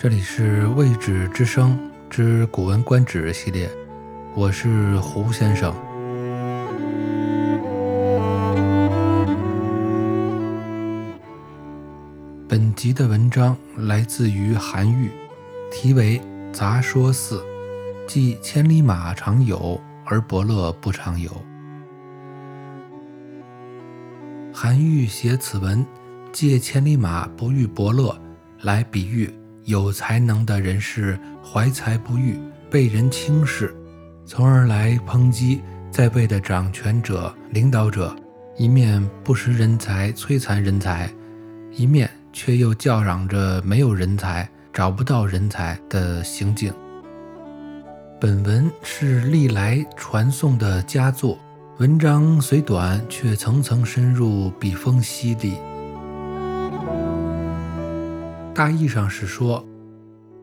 这里是《未止之声》之《古文观止》系列，我是胡先生。本集的文章来自于韩愈，题为《杂说四》，即千里马常有，而伯乐不常有。韩愈写此文，借千里马不遇伯乐来比喻。有才能的人士怀才不遇，被人轻视，从而来抨击在位的掌权者、领导者，一面不识人才、摧残人才，一面却又叫嚷着没有人才、找不到人才的行径。本文是历来传颂的佳作，文章虽短，却层层深入，笔锋犀利。大意上是说，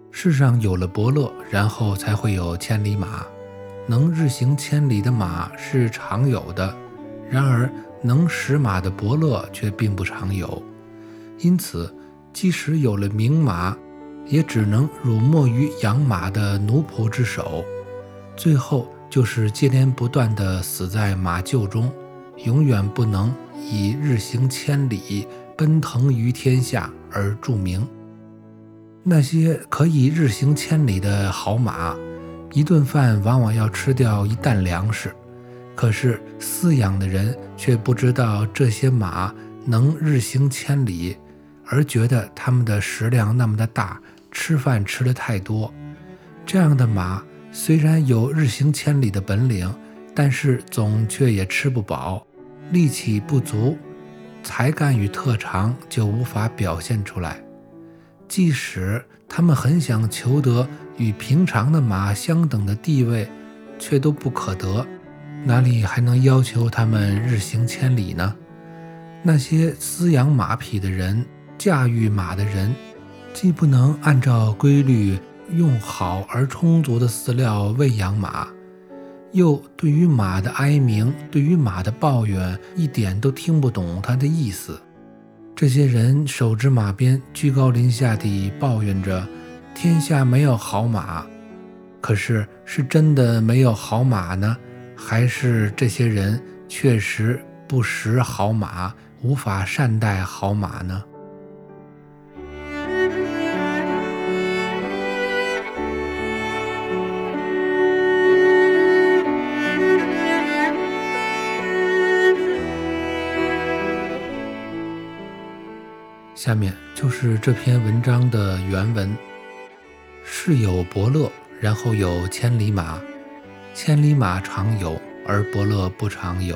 世上有了伯乐，然后才会有千里马。能日行千里的马是常有的，然而能使马的伯乐却并不常有。因此，即使有了名马，也只能辱没于养马的奴仆之手，最后就是接连不断地死在马厩中，永远不能以日行千里、奔腾于天下而著名。那些可以日行千里的好马，一顿饭往往要吃掉一担粮食。可是饲养的人却不知道这些马能日行千里，而觉得它们的食量那么的大，吃饭吃的太多。这样的马虽然有日行千里的本领，但是总却也吃不饱，力气不足，才干与特长就无法表现出来。即使他们很想求得与平常的马相等的地位，却都不可得，哪里还能要求他们日行千里呢？那些饲养马匹的人、驾驭马的人，既不能按照规律用好而充足的饲料喂养马，又对于马的哀鸣、对于马的抱怨，一点都听不懂它的意思。这些人手执马鞭，居高临下地抱怨着天下没有好马。可是，是真的没有好马呢，还是这些人确实不识好马，无法善待好马呢？下面就是这篇文章的原文：世有伯乐，然后有千里马。千里马常有，而伯乐不常有。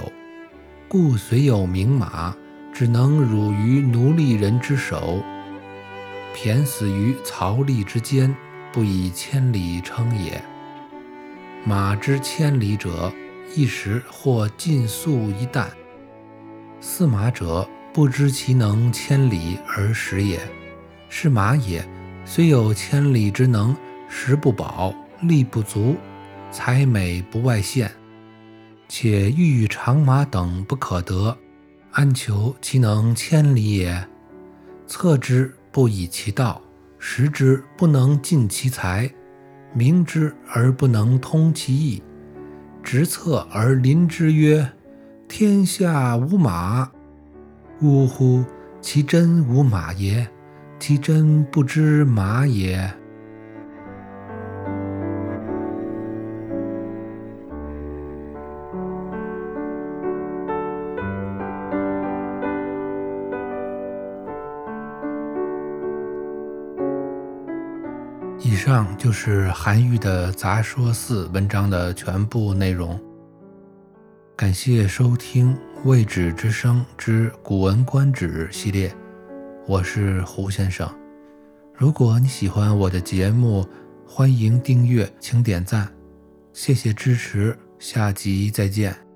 故虽有名马，只能辱于奴隶人之手，骈死于槽枥之间，不以千里称也。马之千里者，一时或尽粟一担。饲马者。不知其能千里而食也，是马也。虽有千里之能，食不饱，力不足，才美不外现。且欲长马等不可得，安求其能千里也？策之不以其道，食之不能尽其才，明之而不能通其意，执策而临之曰：“天下无马。”呜呼！其真无马也，其真不知马也。以上就是韩愈的《杂说四》文章的全部内容。感谢收听《未止之声》之《古文观止》系列，我是胡先生。如果你喜欢我的节目，欢迎订阅，请点赞，谢谢支持，下集再见。